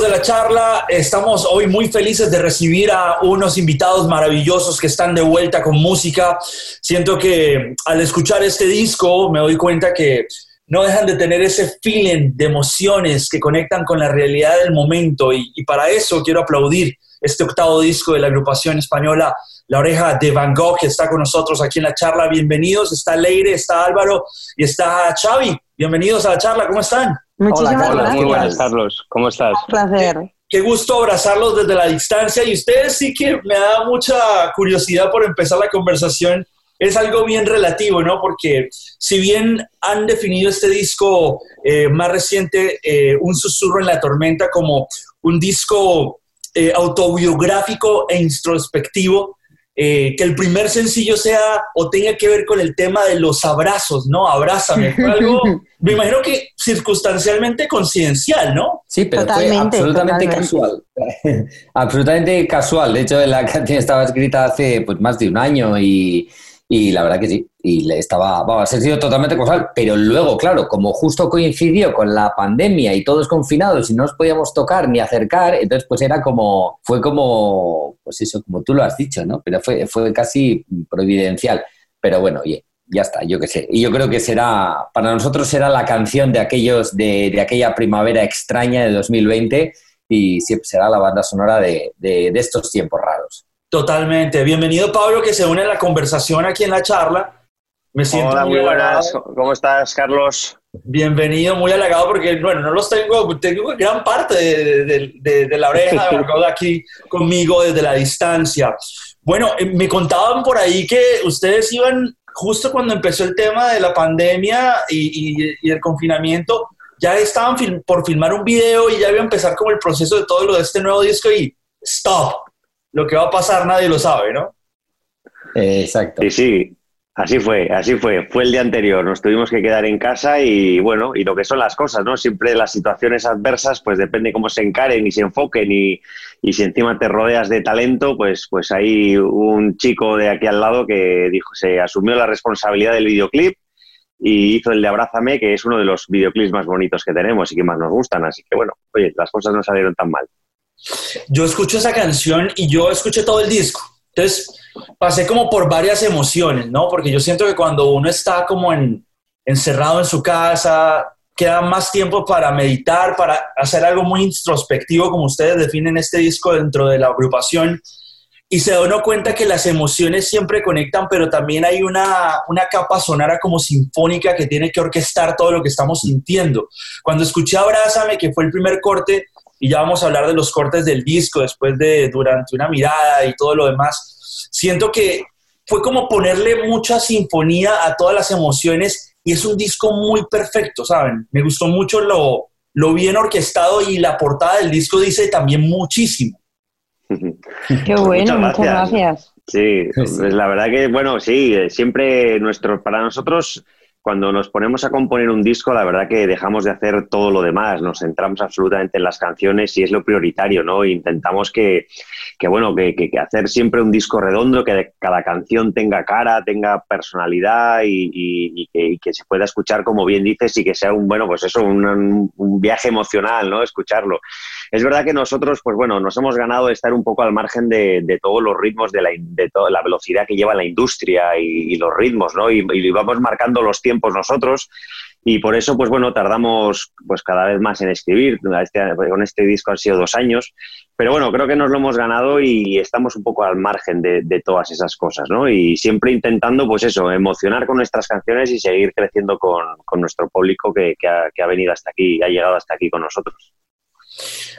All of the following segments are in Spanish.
de la charla, estamos hoy muy felices de recibir a unos invitados maravillosos que están de vuelta con música. Siento que al escuchar este disco me doy cuenta que no dejan de tener ese feeling de emociones que conectan con la realidad del momento y, para eso quiero aplaudir este octavo disco de la agrupación española La Oreja de Van Gogh que está con nosotros aquí en la charla. Bienvenidos, está Leire, está Álvaro y está Xavi. Bienvenidos a la charla, ¿cómo están? Muchísimas hola, gracias. Muy buenas, Carlos. ¿Cómo estás? Un placer. Qué, gusto abrazarlos desde la distancia y ustedes sí que me da mucha curiosidad por empezar la conversación. Es algo bien relativo, ¿no? Porque si bien han definido este disco eh, más reciente, eh, Un susurro en la tormenta, como un disco eh, autobiográfico e introspectivo, eh, que el primer sencillo sea o tenga que ver con el tema de los abrazos, ¿no? Abrázame. Fue algo, me imagino que circunstancialmente coincidencial, ¿no? Sí, pero fue absolutamente casual. absolutamente casual. De hecho, la canción estaba escrita hace pues, más de un año y, y la verdad que sí, y le estaba, vamos, ha sido totalmente casual, pero luego, claro, como justo coincidió con la pandemia y todos confinados y no nos podíamos tocar ni acercar, entonces pues era como, fue como, pues eso, como tú lo has dicho, ¿no? Pero fue, fue casi providencial. Pero bueno, oye, ya está, yo qué sé. Y yo creo que será, para nosotros será la canción de aquellos, de, de aquella primavera extraña de 2020 y será la banda sonora de, de estos tiempos raros. Totalmente. Bienvenido, Pablo, que se une a la conversación aquí en la charla. Me siento Hola, muy, buenas. ¿Cómo estás, Carlos? Bienvenido, muy halagado porque, bueno, no los tengo, tengo gran parte de, la oreja de aquí conmigo desde la distancia. Bueno, eh, me contaban por ahí que ustedes iban justo cuando empezó el tema de la pandemia y, y el confinamiento, ya estaban por filmar un video y ya iba a empezar como el proceso de todo lo de este nuevo disco y stop, lo que va a pasar nadie lo sabe, ¿no? exacto. Sí, sí, así fue, así fue. Fue el día anterior, nos tuvimos que quedar en casa y bueno, y lo que son las cosas, ¿no? Siempre las situaciones adversas, pues depende cómo se encaren y se enfoquen y, y si encima te rodeas de talento, pues, pues hay un chico de aquí al lado que dijo, se asumió la responsabilidad del videoclip y hizo el de Abrázame, que es uno de los videoclips más bonitos que tenemos y que más nos gustan. Así que bueno, oye, las cosas no salieron tan mal. Yo escucho esa canción y yo escuché todo el disco. Entonces, pasé como por varias emociones, ¿no? Porque yo siento que cuando uno está como en, encerrado en su casa, queda más tiempo para meditar, para hacer algo muy introspectivo, como ustedes definen este disco dentro de la agrupación. Y se da uno cuenta que las emociones siempre conectan, pero también hay una, una capa sonora como sinfónica que tiene que orquestar todo lo que estamos sintiendo. Cuando escuché Abrázame, que fue el primer corte, y ya vamos a hablar de los cortes del disco después de Durante una mirada y todo lo demás. Siento que fue como ponerle mucha sinfonía a todas las emociones y es un disco muy perfecto, ¿saben? Me gustó mucho lo, lo bien orquestado y la portada del disco dice también muchísimo. Qué bueno, muchas gracias. Sí, pues la verdad que, bueno, sí, siempre nuestro, para nosotros cuando nos ponemos a componer un disco, la verdad que dejamos de hacer todo lo demás, nos centramos absolutamente en las canciones y es lo prioritario, ¿no? Intentamos que, que bueno, que, que, hacer siempre un disco redondo, que cada canción tenga cara, tenga personalidad y, y, y, que, se pueda escuchar, como bien dices, y que sea un, bueno, pues eso, un viaje emocional, ¿no? Escucharlo. Es verdad que nosotros, pues bueno, nos hemos ganado estar un poco al margen de, de todos los ritmos, de, la, de toda la velocidad que lleva la industria y, los ritmos, ¿no? Y, vamos marcando los tiempos nosotros y por eso, pues bueno, tardamos pues cada vez más en escribir. Este, con este disco han sido dos años, pero bueno, creo que nos lo hemos ganado y estamos un poco al margen de, de todas esas cosas, ¿no? Y siempre intentando, pues eso, emocionar con nuestras canciones y seguir creciendo con, nuestro público que, que, ha, que ha venido hasta aquí, ha llegado hasta aquí con nosotros.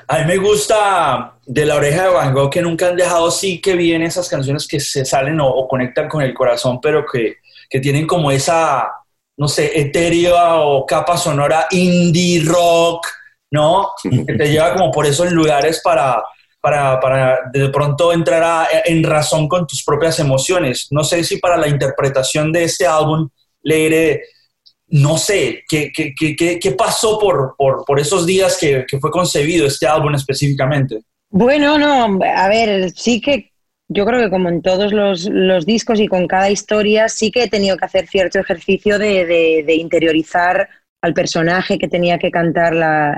A mí me gusta de la oreja de Van Gogh que nunca han dejado sí que bien esas canciones que se salen o, o conectan con el corazón, pero que, que, tienen como esa, no sé, etérea o capa sonora indie rock, ¿no? Que te lleva como por esos lugares para, para, para de pronto entrar a, en razón con tus propias emociones. No sé si para la interpretación de este álbum, Leire, no sé, ¿qué, qué, qué, pasó por, por, por, esos días que, que fue concebido este álbum específicamente? Bueno, no, a ver, sí que yo creo que como en todos los, los, discos y con cada historia, sí que he tenido que hacer cierto ejercicio de, de, de interiorizar al personaje que tenía que cantar la,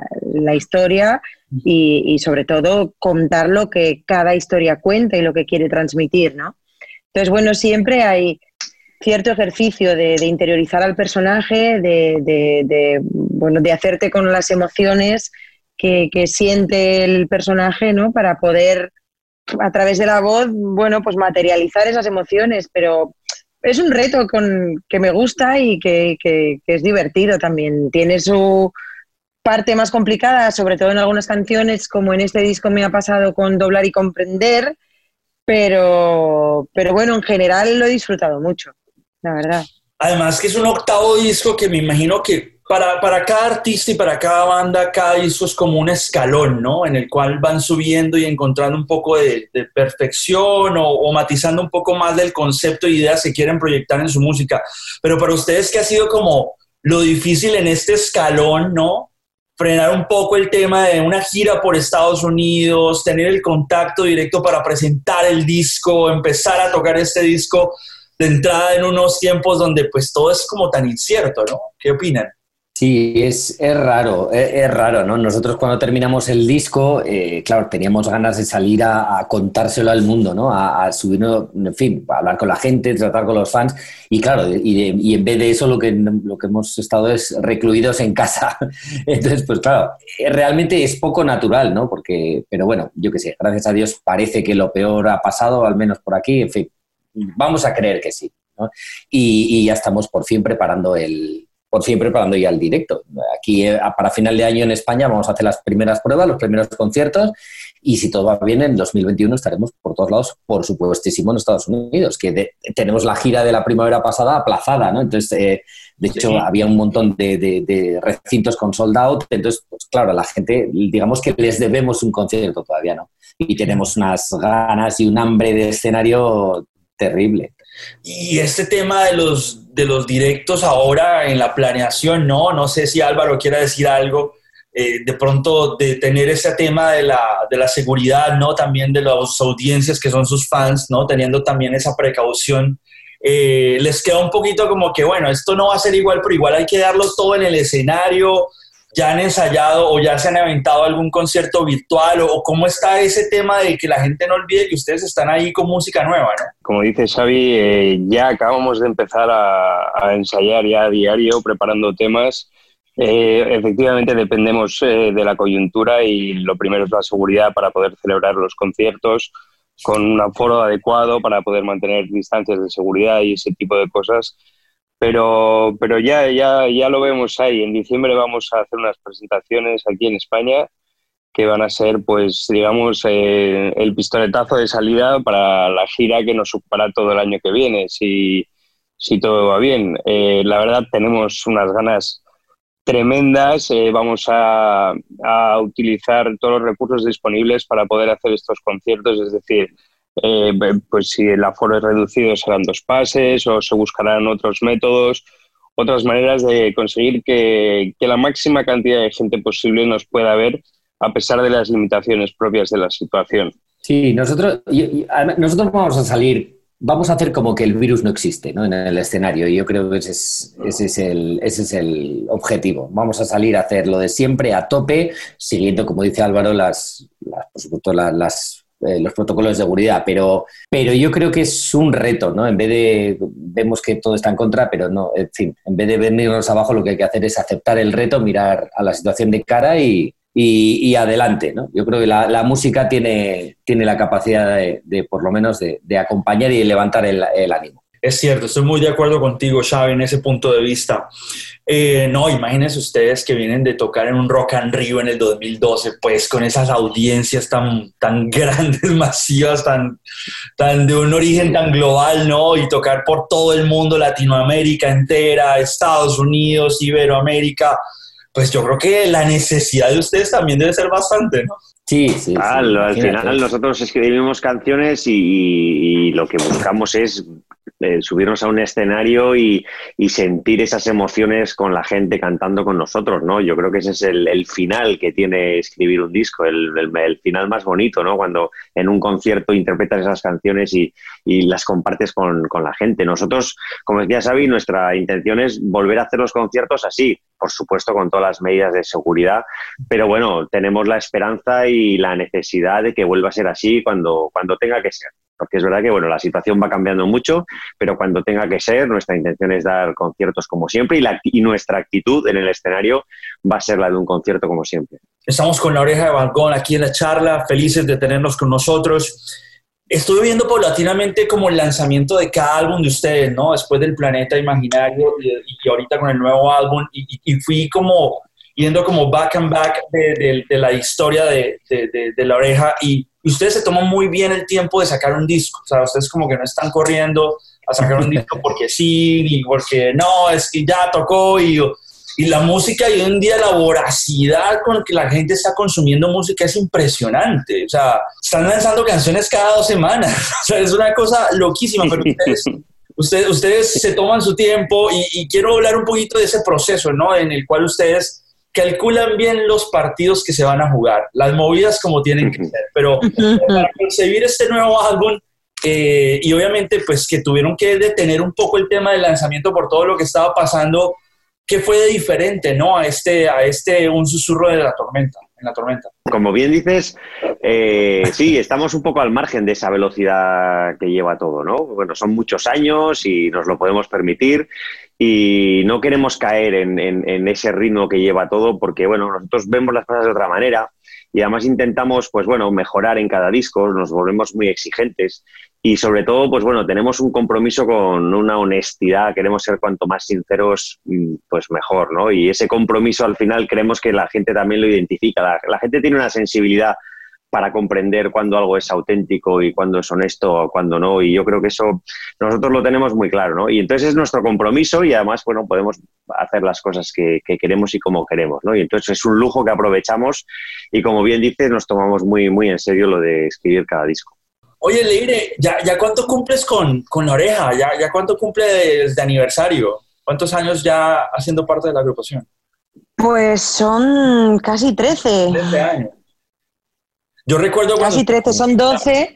historia y, sobre todo contar lo que cada historia cuenta y lo que quiere transmitir, ¿no? Entonces, bueno, siempre hay cierto ejercicio de, interiorizar al personaje, de, bueno, de hacerte con las emociones que, que, siente el personaje, ¿no? Para poder, a través de la voz, bueno, pues materializar esas emociones, pero es un reto con, que me gusta y que, es divertido también. Tiene su parte más complicada, sobre todo en algunas canciones, como en este disco me ha pasado con doblar y comprender, pero, pero bueno, en general lo he disfrutado mucho, la verdad. Además que es un octavo disco que me imagino que para, cada artista y para cada banda, cada disco es como un escalón, ¿no? En el cual van subiendo y encontrando un poco de, perfección o, matizando un poco más del concepto y ideas que quieren proyectar en su música. Pero para ustedes, ¿qué ha sido como lo difícil en este escalón, ¿no? Frenar un poco el tema de una gira por Estados Unidos, tener el contacto directo para presentar el disco, empezar a tocar este disco de en unos tiempos donde pues todo es como tan incierto, ¿no? ¿Qué opinan? Sí, es, es raro, es, raro, ¿no? Nosotros cuando terminamos el disco, eh, claro, teníamos ganas de salir a, contárselo al mundo, ¿no? A, a, subirnos, en fin, a hablar con la gente, tratar con los fans. Y claro, y, en vez de eso lo que, lo que hemos estado es recluidos en casa. Entonces, pues claro, eh, realmente es poco natural, ¿no? Porque, pero bueno, yo qué sé, gracias a Dios parece que lo peor ha pasado, al menos por aquí, en fin, vamos a creer que sí. ¿no? y ya estamos por fin preparando el, por fin preparando ya el directo. Aquí eh, para final de año en España vamos a hacer las primeras pruebas, los primeros conciertos y si todo va bien en 2021 estaremos por todos lados, por supuestísimo en Estados Unidos, que tenemos la gira de la primavera pasada aplazada, ¿no? Entonces, eh, de hecho, había un montón de, recintos con sold out, entonces, pues claro, a la gente, digamos que les debemos un concierto todavía, ¿no? Y tenemos unas ganas y un hambre de escenario terrible. Y este tema de los, de los directos ahora en la planeación, no, no sé si Álvaro quiera decir algo, eh, de pronto de tener ese tema de la, de la seguridad, ¿no? También de las audiencias que son sus fans, ¿no? Teniendo también esa precaución. Eh, les queda un poquito como que, bueno, esto no va a ser igual, pero igual hay que darlo todo en el escenario, ya han ensayado o ya se han aventado algún concierto virtual o, cómo está ese tema de que la gente no olvide que ustedes están ahí con música nueva, ¿no? Como dice Xavi, eh, ya acabamos de empezar a, ensayar ya a diario preparando temas. Eh, efectivamente dependemos eh, de la coyuntura y lo primero es la seguridad para poder celebrar los conciertos con un aforo adecuado para poder mantener distancias de seguridad y ese tipo de cosas pero, pero ya, ya, ya lo vemos ahí. En diciembre vamos a hacer unas presentaciones aquí en España que van a ser, pues, digamos, eh, el pistoletazo de salida para la gira que nos ocupará todo el año que viene, si, si todo va bien. Eh, la verdad, tenemos unas ganas tremendas. Eh, vamos a, a, utilizar todos los recursos disponibles para poder hacer estos conciertos, es decir, eh, pues si el aforo es reducido serán dos pases o se buscarán otros métodos, otras maneras de conseguir que, la máxima cantidad de gente posible nos pueda ver a pesar de las limitaciones propias de la situación. Sí, nosotros, nosotros vamos a salir, vamos a hacer como que el virus no existe ¿no? en el escenario y yo creo que ese es, ese es, el, ese es el objetivo. Vamos a salir a hacer lo de siempre a tope, siguiendo, como dice Álvaro, las, las por supuesto, las eh, los protocolos de seguridad, pero, pero yo creo que es un reto, ¿no? En vez de, vemos que todo está en contra, pero no, en fin, en vez de venirnos abajo, lo que hay que hacer es aceptar el reto, mirar a la situación de cara y, y, adelante, ¿no? Yo creo que la, música tiene, tiene la capacidad de, por lo menos, de, acompañar y de levantar el ánimo. Es cierto, estoy muy de acuerdo contigo, Xavi, en ese punto de vista. Eh, no, imagínense ustedes que vienen de tocar en un Rock and Rio en el 2012, pues con esas audiencias tan, tan grandes, masivas, tan, tan de un origen tan global, ¿no? Y tocar por todo el mundo, Latinoamérica entera, Estados Unidos, Iberoamérica. Pues yo creo que la necesidad de ustedes también debe ser bastante, ¿no? Sí, sí. al final nosotros escribimos canciones y, lo que buscamos es subirnos a un escenario y, sentir esas emociones con la gente cantando con nosotros, ¿no? Yo creo que ese es el, final que tiene escribir un disco, el, final más bonito, ¿no? Cuando en un concierto interpretas esas canciones y, las compartes con, con, la gente. Nosotros, como decía Xavi, nuestra intención es volver a hacer los conciertos así, por supuesto con todas las medidas de seguridad, pero bueno, tenemos la esperanza y la necesidad de que vuelva a ser así cuando, cuando tenga que ser. Porque es verdad que bueno, la situación va cambiando mucho, pero cuando tenga que ser, nuestra intención es dar conciertos como siempre y, la, y nuestra actitud en el escenario va a ser la de un concierto como siempre. Estamos con la oreja de balcón aquí en la charla, felices de tenernos con nosotros. Estuve viendo paulatinamente como el lanzamiento de cada álbum de ustedes, ¿no? Después del Planeta Imaginario y, ahorita con el nuevo álbum y, y fui como yendo como back and back de, la historia de, la oreja y ustedes se toman muy bien el tiempo de sacar un disco, o sea, ustedes como que no están corriendo a sacar un disco porque sí, ni porque no, es que ya tocó y, y la música y hoy en día la voracidad con que la gente está consumiendo música es impresionante, o sea, están lanzando canciones cada dos semanas, o sea, es una cosa loquísima, pero ustedes... Ustedes, ustedes se toman su tiempo y, y, quiero hablar un poquito de ese proceso, ¿no? En el cual ustedes calculan bien los partidos que se van a jugar, las movidas como tienen que ser, pero para concebir este nuevo álbum eh, y obviamente pues que tuvieron que detener un poco el tema del lanzamiento por todo lo que estaba pasando, ¿qué fue de diferente, no? A este, a este, un susurro de la tormenta, en la tormenta. Como bien dices, eh, sí, estamos un poco al margen de esa velocidad que lleva todo, ¿no? Bueno, son muchos años y nos lo podemos permitir y no queremos caer en, ese ritmo que lleva todo porque, bueno, nosotros vemos las cosas de otra manera y además intentamos, pues bueno, mejorar en cada disco, nos volvemos muy exigentes y sobre todo, pues bueno, tenemos un compromiso con una honestidad, queremos ser cuanto más sinceros, mm, pues mejor, ¿no? Y ese compromiso al final creemos que la gente también lo identifica, la gente tiene una sensibilidad para comprender cuándo algo es auténtico y cuándo es honesto o cuándo no. Y yo creo que eso nosotros lo tenemos muy claro, ¿no? Y entonces es nuestro compromiso y además, bueno, podemos hacer las cosas que, queremos y como queremos, ¿no? Y entonces es un lujo que aprovechamos y como bien dices, nos tomamos muy, muy en serio lo de escribir cada disco. Oye, Leire, ¿ya, ya cuánto cumples con, con la oreja? ¿Ya, ¿Ya cuánto cumples de aniversario? ¿Cuántos años ya haciendo parte de la agrupación? Pues son casi 13. 13 años. Yo recuerdo cuando... Casi 13, son 12,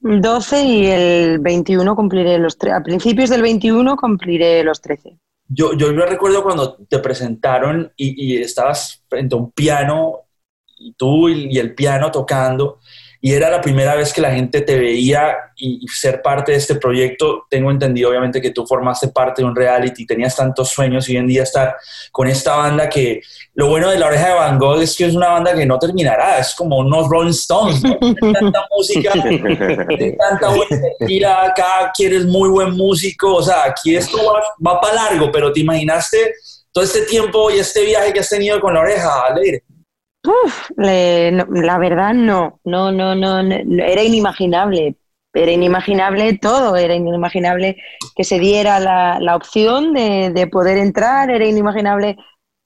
12 y el 21 cumpliré los 13. A principios del 21 cumpliré los 13. Yo, yo recuerdo cuando te presentaron y, estabas frente a un piano, y tú y el piano tocando, y era la primera vez que la gente te veía y, ser parte de este proyecto. Tengo entendido, obviamente, que tú formaste parte de un reality, tenías tantos sueños y hoy en día estar con esta banda que lo bueno de La Oreja de Van Gogh es que es una banda que no terminará, es como unos Rolling Stones, ¿no? tanta música, tanta buena energía, acá quieres muy buen músico, o sea, aquí esto va, va para largo, pero te imaginaste todo este tiempo y este viaje que has tenido con La Oreja, Alegre. Uf, la verdad no, no, no, no, era inimaginable, era inimaginable todo, era inimaginable que se diera la, opción de, poder entrar, era inimaginable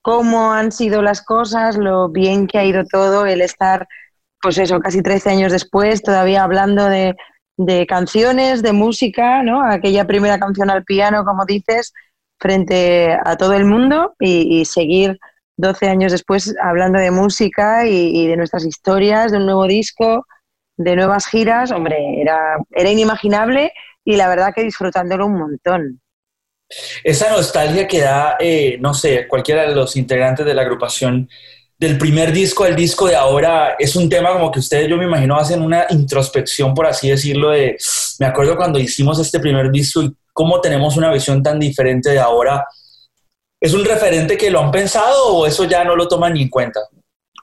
cómo han sido las cosas, lo bien que ha ido todo, el estar, pues eso, casi 13 años después, todavía hablando de, canciones, de música, ¿no? Aquella primera canción al piano, como dices, frente a todo el mundo y seguir 12 años después hablando de música y, de nuestras historias, de un nuevo disco, de nuevas giras, hombre, era, era inimaginable y la verdad que disfrutándolo un montón. Esa nostalgia que da, eh, no sé, cualquiera de los integrantes de la agrupación, del primer disco al disco de ahora, es un tema como que ustedes, yo me imagino, hacen una introspección, por así decirlo, de, me acuerdo cuando hicimos este primer disco y cómo tenemos una visión tan diferente de ahora ¿Es un referente que lo han pensado o eso ya no lo toman ni en cuenta?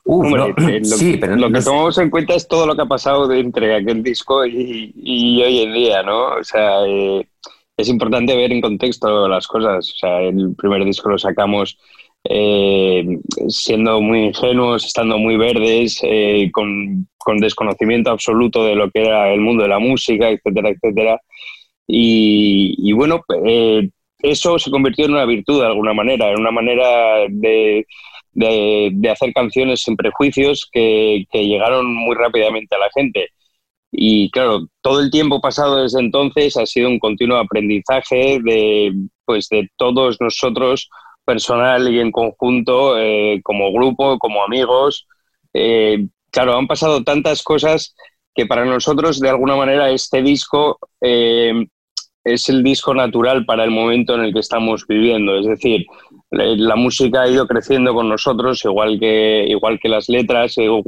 lo, sí, pero lo que tomamos en cuenta es todo lo que ha pasado entre aquel disco y, hoy en día, ¿no? O sea, eh, es importante ver en contexto las cosas. O sea, el primer disco lo sacamos eh, siendo muy ingenuos, estando muy verdes, eh, con, con, desconocimiento absoluto de lo que era el mundo de la música, etcétera, etcétera. Y, y bueno, eso se convirtió en una virtud de alguna manera, en una manera de, hacer canciones sin prejuicios que, llegaron muy rápidamente a la gente. Y claro, todo el tiempo pasado desde entonces ha sido un continuo aprendizaje de, pues, de todos nosotros, personal y en conjunto, eh, como grupo, como amigos. Eh, claro, han pasado tantas cosas que para nosotros, de alguna manera, este disco eh, es el disco natural para el momento en el que estamos viviendo. Es decir, la música ha ido creciendo con nosotros, igual que, igual que las letras. Quiero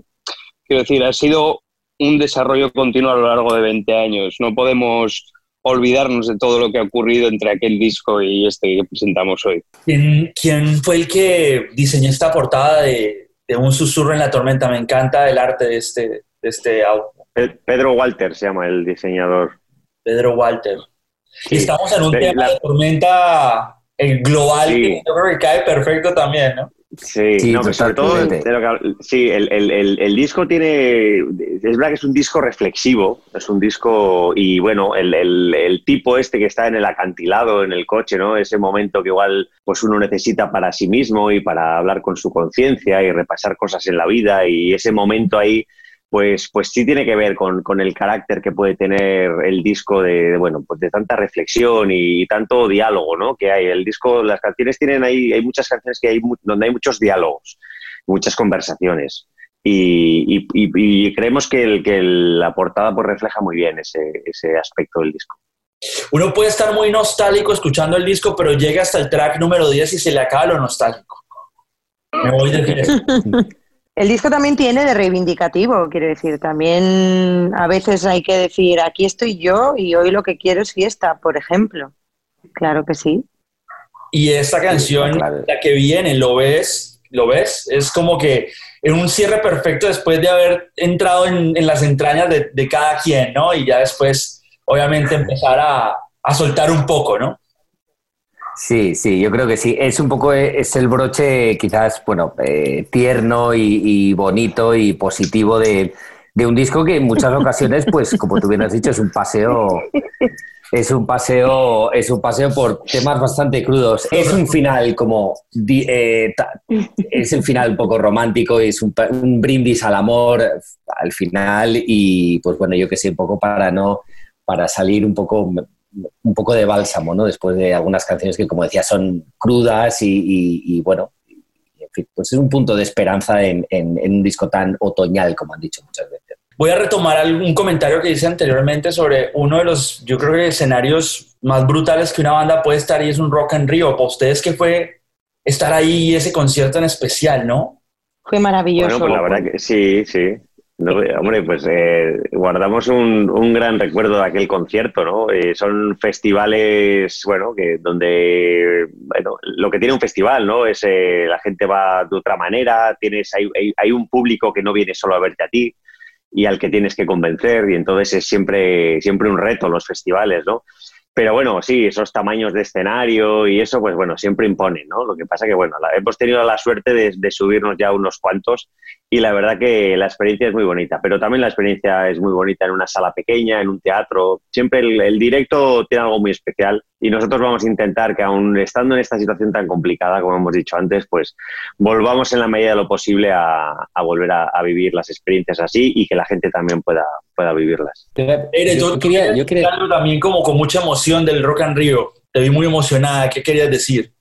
decir, ha sido un desarrollo continuo a lo largo de 20 años. No podemos olvidarnos de todo lo que ha ocurrido entre aquel disco y este que presentamos hoy. ¿Quién, quién fue el que diseñó esta portada de, de, Un susurro en la tormenta? Me encanta el arte de este, de este álbum. Pedro Walter se llama el diseñador. Pedro Walter. Sí. Estamos en un de, tema la... de tormenta el global sí. que yo creo que cae perfecto también, ¿no? Sí, sí no, pero sobre todo, sí, el, el, el, el, disco tiene, es verdad que es un disco reflexivo, es un disco, y bueno, el, tipo este que está en el acantilado, en el coche, ¿no? Ese momento que igual pues uno necesita para sí mismo y para hablar con su conciencia y repasar cosas en la vida, y ese momento ahí pues, pues sí tiene que ver con, con, el carácter que puede tener el disco de, de, bueno, pues de tanta reflexión y, y, tanto diálogo, ¿no? Que hay. El disco, las canciones tienen ahí, hay muchas canciones que hay donde hay muchos diálogos, muchas conversaciones. Y, y, y creemos que, el, que la portada pues refleja muy bien ese, ese aspecto del disco. Uno puede estar muy nostálgico escuchando el disco, pero llega hasta el track número 10 y se le acaba lo nostálgico. Me voy de El disco también tiene de reivindicativo, quiero decir, también a veces hay que decir, aquí estoy yo y hoy lo que quiero es fiesta, por ejemplo. Claro que sí. Y esta canción, claro. la que viene, ¿lo ves? ¿Lo ves? Es como que en un cierre perfecto después de haber entrado en, en las entrañas de, de, cada quien, ¿no? Y ya después, obviamente, empezar a, a soltar un poco, ¿no? Sí, sí, yo creo que sí. Es un poco, es el broche quizás, bueno, eh, tierno y, bonito y positivo de, un disco que en muchas ocasiones, pues, como tú bien has dicho, es un paseo, es un paseo, es un paseo por temas bastante crudos. Es un final como, eh, es el final un poco romántico, es un, un brindis al amor al final y, pues bueno, yo que sé, un poco para no, para salir un poco un poco de bálsamo, ¿no? Después de algunas canciones que, como decía, son crudas y, y, y bueno, en fin, pues es un punto de esperanza en, en, en, un disco tan otoñal, como han dicho muchas veces. Voy a retomar algún comentario que hice anteriormente sobre uno de los, yo creo que escenarios más brutales que una banda puede estar y es un Rock and Rio. Para ustedes, ¿qué fue estar ahí y ese concierto en especial, no? Fue maravilloso. Bueno, pues la verdad que sí, sí. No, hombre, pues eh, guardamos un, un, gran recuerdo de aquel concierto, ¿no? Eh, son festivales, bueno, que donde, bueno, lo que tiene un festival, ¿no? Es eh, la gente va de otra manera, tienes, hay, hay, un público que no viene solo a verte a ti y al que tienes que convencer y entonces es siempre, siempre un reto los festivales, ¿no? Pero bueno, sí, esos tamaños de escenario y eso, pues bueno, siempre imponen, ¿no? Lo que pasa que, bueno, la, hemos tenido la suerte de, subirnos ya unos cuantos y la verdad que la experiencia es muy bonita, pero también la experiencia es muy bonita en una sala pequeña, en un teatro. Siempre el, el directo tiene algo muy especial y nosotros vamos a intentar que aún estando en esta situación tan complicada, como hemos dicho antes, pues volvamos en la medida de lo posible a, a volver a, a, vivir las experiencias así y que la gente también pueda, pueda vivirlas. Ere, yo, quería, yo quería... también como con mucha emoción del Rock and Rio. Te vi muy emocionada. ¿Qué querías decir?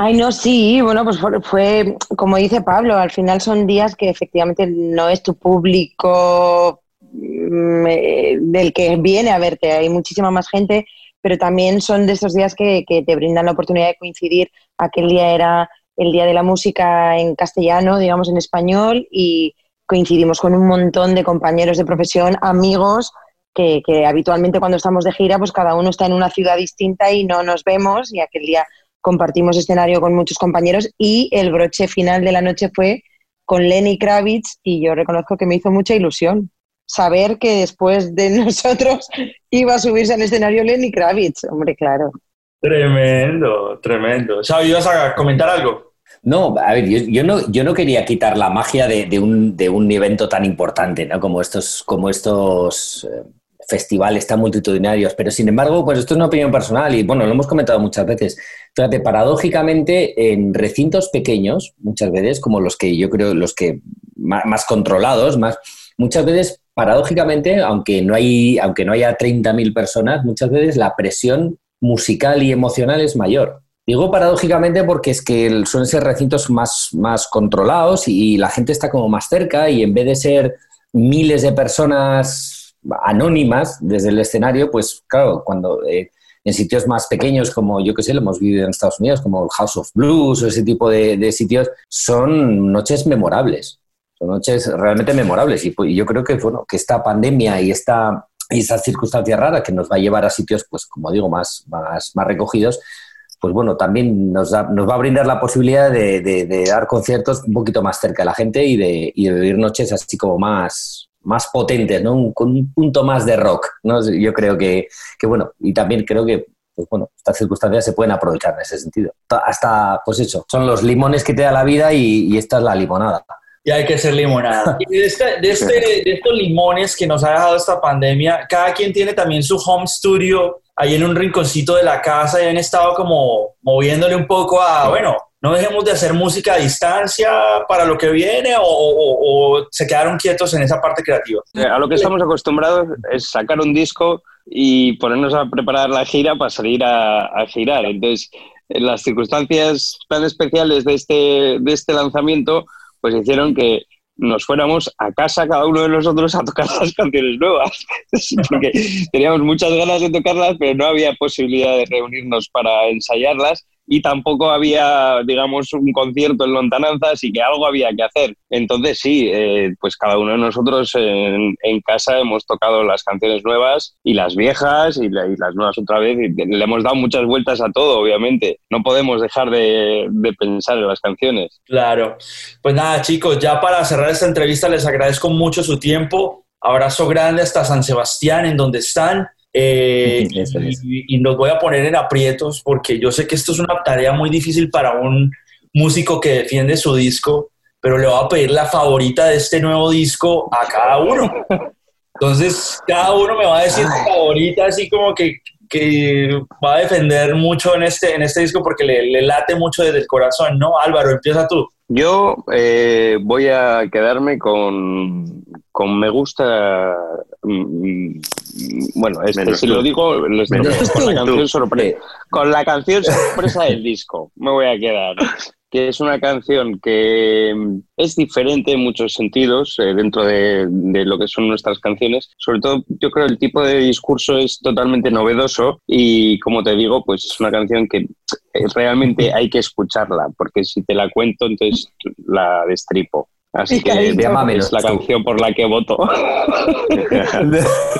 Ay, no, sí, bueno, pues fue, como dice Pablo, al final son días que efectivamente no es tu público eh, del que viene a verte, hay muchísima más gente, pero también son de esos días que, que, te brindan la oportunidad de coincidir. Aquel día era el día de la música en castellano, digamos en español, y coincidimos con un montón de compañeros de profesión, amigos, que, que habitualmente cuando estamos de gira, pues cada uno está en una ciudad distinta y no nos vemos, y aquel día compartimos escenario con muchos compañeros y el broche final de la noche fue con Lenny Kravitz y yo reconozco que me hizo mucha ilusión saber que después de nosotros iba a subirse al escenario Lenny Kravitz, hombre, claro. Tremendo, tremendo. Xavi, ¿ibas a comentar algo? No, a ver, yo, yo, no, yo no quería quitar la magia de, de, un, de un evento tan importante, ¿no? Como estos, como estos eh, festivales tan multitudinarios, pero sin embargo, pues esto es una opinión personal y bueno, lo hemos comentado muchas veces. Fíjate, paradójicamente, en recintos pequeños, muchas veces, como los que yo creo, los que más, controlados, más, muchas veces paradójicamente, aunque no, hay, aunque no haya 30.000 personas, muchas veces la presión musical y emocional es mayor. Digo paradójicamente porque es que suelen ser recintos más, más controlados y la gente está como más cerca y en vez de ser miles de personas anónimas desde el escenario, pues claro, cuando eh, en sitios más pequeños como yo que sé, lo hemos vivido en Estados Unidos, como el House of Blues o ese tipo de, sitios, son noches memorables, son noches realmente memorables. Y, y, yo creo que, bueno, que esta pandemia y esta, y esta circunstancia rara que nos va a llevar a sitios, pues como digo, más, más, más recogidos, pues bueno, también nos, nos va a brindar la posibilidad de, dar conciertos un poquito más cerca de la gente y de, y de vivir noches así como más, más potentes, ¿no? con un punto más de rock, ¿no? Yo creo que, que bueno, y también creo que pues bueno, estas circunstancias se pueden aprovechar en ese sentido. Hasta, pues eso, son los limones que te da la vida y, esta es la limonada. Y hay que ser limonada. Y de, este, de, este, de estos limones que nos ha dejado esta pandemia, cada quien tiene también su home studio ahí en un rinconcito de la casa y han estado como moviéndole un poco a, bueno, no dejemos de hacer música a distancia para lo que viene o, se quedaron quietos en esa parte creativa. A lo que estamos acostumbrados es sacar un disco y ponernos a preparar la gira para salir a, girar. Entonces, en las circunstancias tan especiales de este, de este lanzamiento, pues hicieron que nos fuéramos a casa cada uno de nosotros a tocar las canciones nuevas, porque teníamos muchas ganas de tocarlas, pero no había posibilidad de reunirnos para ensayarlas y tampoco había, digamos, un concierto en lontananza, así que algo había que hacer. Entonces sí, eh, pues cada uno de nosotros en, casa hemos tocado las canciones nuevas y las viejas y, las nuevas otra vez y le hemos dado muchas vueltas a todo, obviamente. No podemos dejar de, de pensar en las canciones. Claro. Pues nada, chicos, ya para cerrar esta entrevista les agradezco mucho su tiempo. Abrazo grande hasta San Sebastián, en donde están. Eh, y, y, nos voy a poner en aprietos porque yo sé que esto es una tarea muy difícil para un músico que defiende su disco, pero le voy a pedir la favorita de este nuevo disco a cada uno. Entonces, cada uno me va a decir su favorita, así como que, que, va a defender mucho en este, en este disco porque le, le late mucho desde el corazón, ¿no? Álvaro, empieza tú. Yo eh, voy a quedarme con, con me gusta. Mm, bueno, este, si lo digo, con la canción sorpresa. Con la canción sorpresa del disco, me voy a quedar que es una canción que mm, es diferente en muchos sentidos eh, dentro de, lo que son nuestras canciones. Sobre todo, yo creo que el tipo de discurso es totalmente novedoso y, como te digo, pues es una canción que eh, realmente hay que escucharla, porque si te la cuento, entonces la destripo. Así que es la canción por la que voto.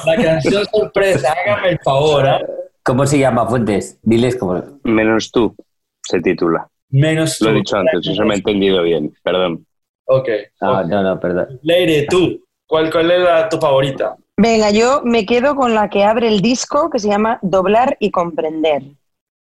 la canción sorpresa, hágame el favor. ¿eh? ¿Cómo se llama, Fuentes? Diles cómo. Menos tú, se titula. Menos Lo he dicho antes, eso me he entendido bien, perdón. Ok. No, no, no, perdón. Leire, tú, ¿cuál, cuál es la, tu favorita? Venga, yo me quedo con la que abre el disco, que se llama Doblar y Comprender.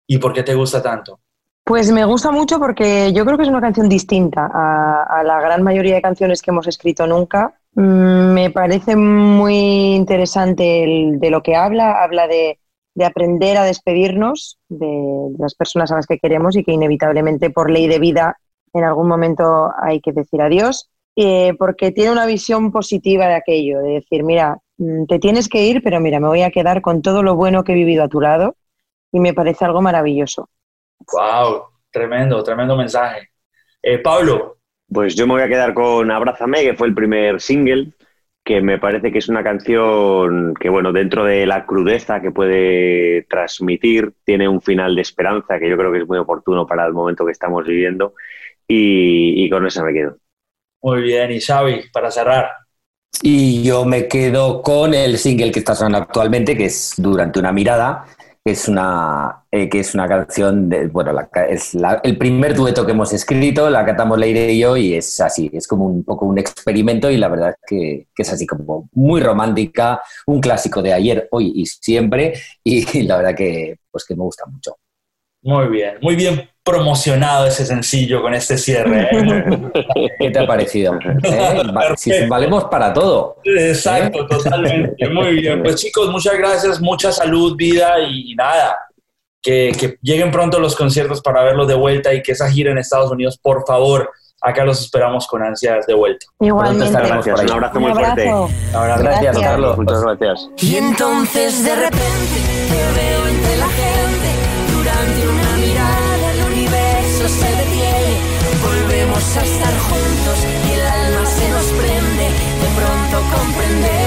¿Y por qué te gusta tanto? Pues me gusta mucho porque yo creo que es una canción distinta a, la gran mayoría de canciones que hemos escrito nunca. Mm, me parece muy interesante de lo que habla. Habla de, de aprender a despedirnos de las personas a las que queremos y que inevitablemente por ley de vida en algún momento hay que decir adiós, eh, porque tiene una visión positiva de aquello, de decir, mira, mm, te tienes que ir, pero mira, me voy a quedar con todo lo bueno que he vivido a tu lado y me parece algo maravilloso. ¡Wow! Tremendo, tremendo mensaje. Eh, Pablo. Pues yo me voy a quedar con Abrázame, que fue el primer single que me parece que es una canción que, bueno, dentro de la crudeza que puede transmitir, tiene un final de esperanza que yo creo que es muy oportuno para el momento que estamos viviendo y, con eso me quedo. Muy bien, y Xavi, para cerrar. Y yo me quedo con el single que está sonando actualmente, que es Durante una mirada, es una, eh, que es una canción, de, bueno, es el primer dueto que hemos escrito, la cantamos Leire y yo, y es así, es como un poco un experimento y la verdad que, que es así como muy romántica, un clásico de ayer, hoy y siempre, y, la verdad que, pues que me gusta mucho. Muy bien, muy bien promocionado ese sencillo con este cierre. ¿eh? ¿Qué te ha parecido? ¿Eh? Si valemos para todo. Exacto, totalmente. Muy bien. Pues chicos, muchas gracias, mucha salud, vida y, nada. Que, que, lleguen pronto los conciertos para verlos de vuelta y que esa gira en Estados Unidos, por favor, acá los esperamos con ansias de vuelta. Igualmente. Gracias, un abrazo muy fuerte. Gracias, Carlos. Muchas gracias. Y entonces de repente a estar juntos y el alma se nos prende, de pronto comprender.